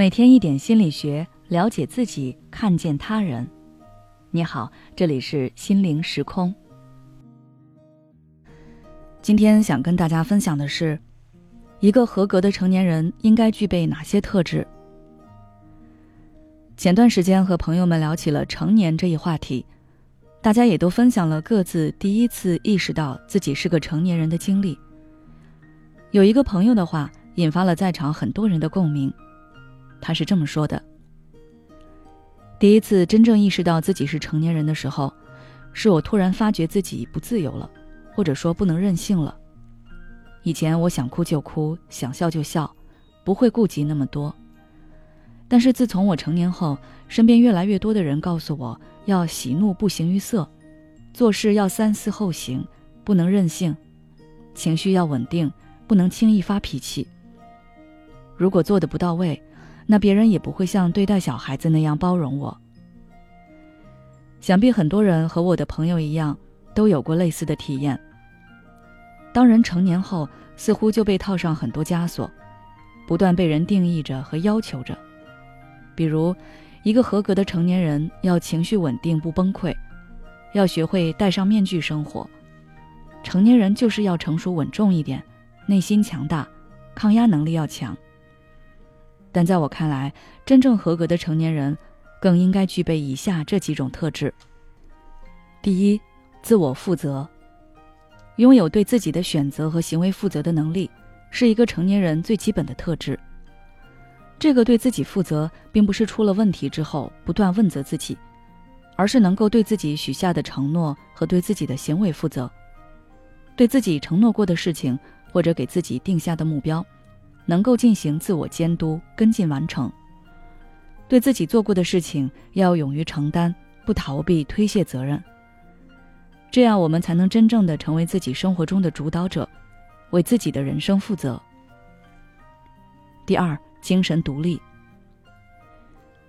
每天一点心理学，了解自己，看见他人。你好，这里是心灵时空。今天想跟大家分享的是，一个合格的成年人应该具备哪些特质。前段时间和朋友们聊起了成年这一话题，大家也都分享了各自第一次意识到自己是个成年人的经历。有一个朋友的话，引发了在场很多人的共鸣。他是这么说的：“第一次真正意识到自己是成年人的时候，是我突然发觉自己不自由了，或者说不能任性了。以前我想哭就哭，想笑就笑，不会顾及那么多。但是自从我成年后，身边越来越多的人告诉我要喜怒不形于色，做事要三思后行，不能任性，情绪要稳定，不能轻易发脾气。如果做的不到位。”那别人也不会像对待小孩子那样包容我。想必很多人和我的朋友一样，都有过类似的体验。当人成年后，似乎就被套上很多枷锁，不断被人定义着和要求着。比如，一个合格的成年人要情绪稳定不崩溃，要学会戴上面具生活。成年人就是要成熟稳重一点，内心强大，抗压能力要强。但在我看来，真正合格的成年人，更应该具备以下这几种特质：第一，自我负责，拥有对自己的选择和行为负责的能力，是一个成年人最基本的特质。这个对自己负责，并不是出了问题之后不断问责自己，而是能够对自己许下的承诺和对自己的行为负责，对自己承诺过的事情或者给自己定下的目标。能够进行自我监督、跟进完成。对自己做过的事情要勇于承担，不逃避、推卸责任。这样，我们才能真正的成为自己生活中的主导者，为自己的人生负责。第二，精神独立。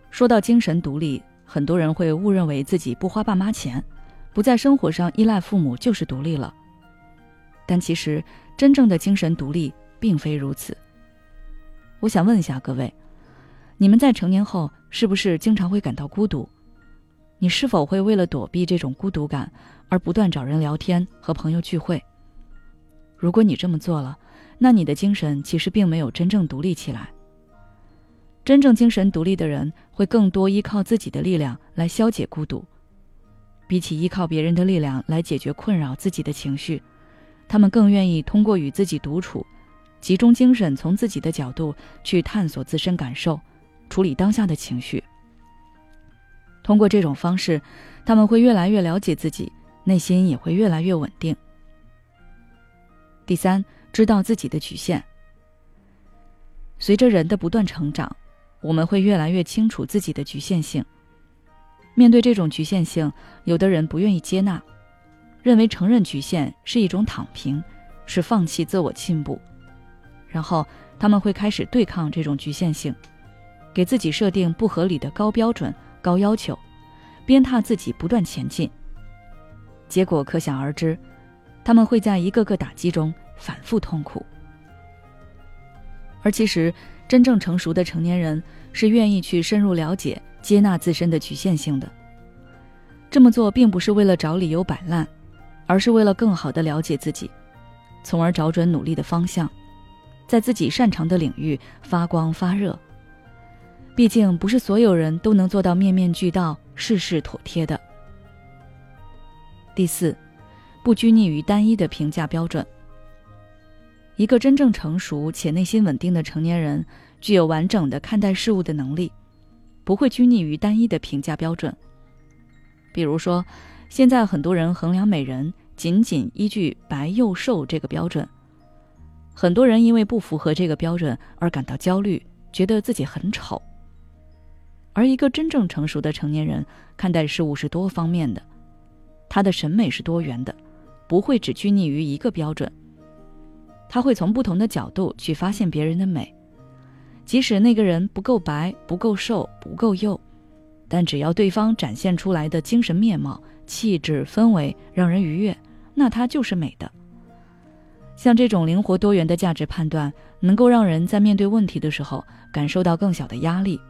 说到精神独立，很多人会误认为自己不花爸妈钱，不在生活上依赖父母就是独立了。但其实，真正的精神独立并非如此。我想问一下各位，你们在成年后是不是经常会感到孤独？你是否会为了躲避这种孤独感而不断找人聊天和朋友聚会？如果你这么做了，那你的精神其实并没有真正独立起来。真正精神独立的人会更多依靠自己的力量来消解孤独，比起依靠别人的力量来解决困扰自己的情绪，他们更愿意通过与自己独处。集中精神，从自己的角度去探索自身感受，处理当下的情绪。通过这种方式，他们会越来越了解自己，内心也会越来越稳定。第三，知道自己的局限。随着人的不断成长，我们会越来越清楚自己的局限性。面对这种局限性，有的人不愿意接纳，认为承认局限是一种躺平，是放弃自我进步。然后他们会开始对抗这种局限性，给自己设定不合理的高标准、高要求，鞭挞自己不断前进。结果可想而知，他们会在一个个打击中反复痛苦。而其实，真正成熟的成年人是愿意去深入了解、接纳自身的局限性的。这么做并不是为了找理由摆烂，而是为了更好的了解自己，从而找准努力的方向。在自己擅长的领域发光发热。毕竟不是所有人都能做到面面俱到、事事妥帖的。第四，不拘泥于单一的评价标准。一个真正成熟且内心稳定的成年人，具有完整的看待事物的能力，不会拘泥于单一的评价标准。比如说，现在很多人衡量美人，仅仅依据白又瘦这个标准。很多人因为不符合这个标准而感到焦虑，觉得自己很丑。而一个真正成熟的成年人看待事物是多方面的，他的审美是多元的，不会只拘泥于一个标准。他会从不同的角度去发现别人的美，即使那个人不够白、不够瘦、不够幼，但只要对方展现出来的精神面貌、气质、氛围让人愉悦，那他就是美的。像这种灵活多元的价值判断，能够让人在面对问题的时候感受到更小的压力，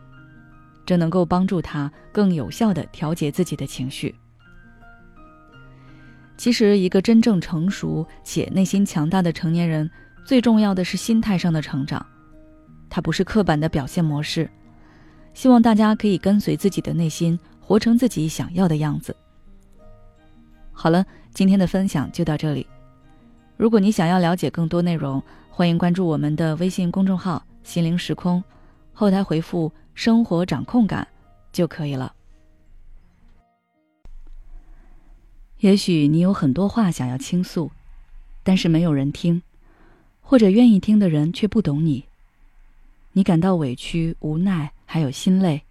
这能够帮助他更有效地调节自己的情绪。其实，一个真正成熟且内心强大的成年人，最重要的是心态上的成长。它不是刻板的表现模式。希望大家可以跟随自己的内心，活成自己想要的样子。好了，今天的分享就到这里。如果你想要了解更多内容，欢迎关注我们的微信公众号“心灵时空”，后台回复“生活掌控感”就可以了。也许你有很多话想要倾诉，但是没有人听，或者愿意听的人却不懂你。你感到委屈、无奈，还有心累。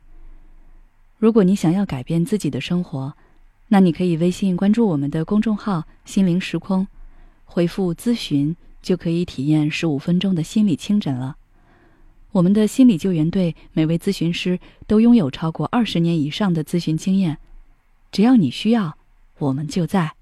如果你想要改变自己的生活，那你可以微信关注我们的公众号“心灵时空”，回复“咨询”就可以体验十五分钟的心理清诊了。我们的心理救援队每位咨询师都拥有超过二十年以上的咨询经验，只要你需要。我们就在。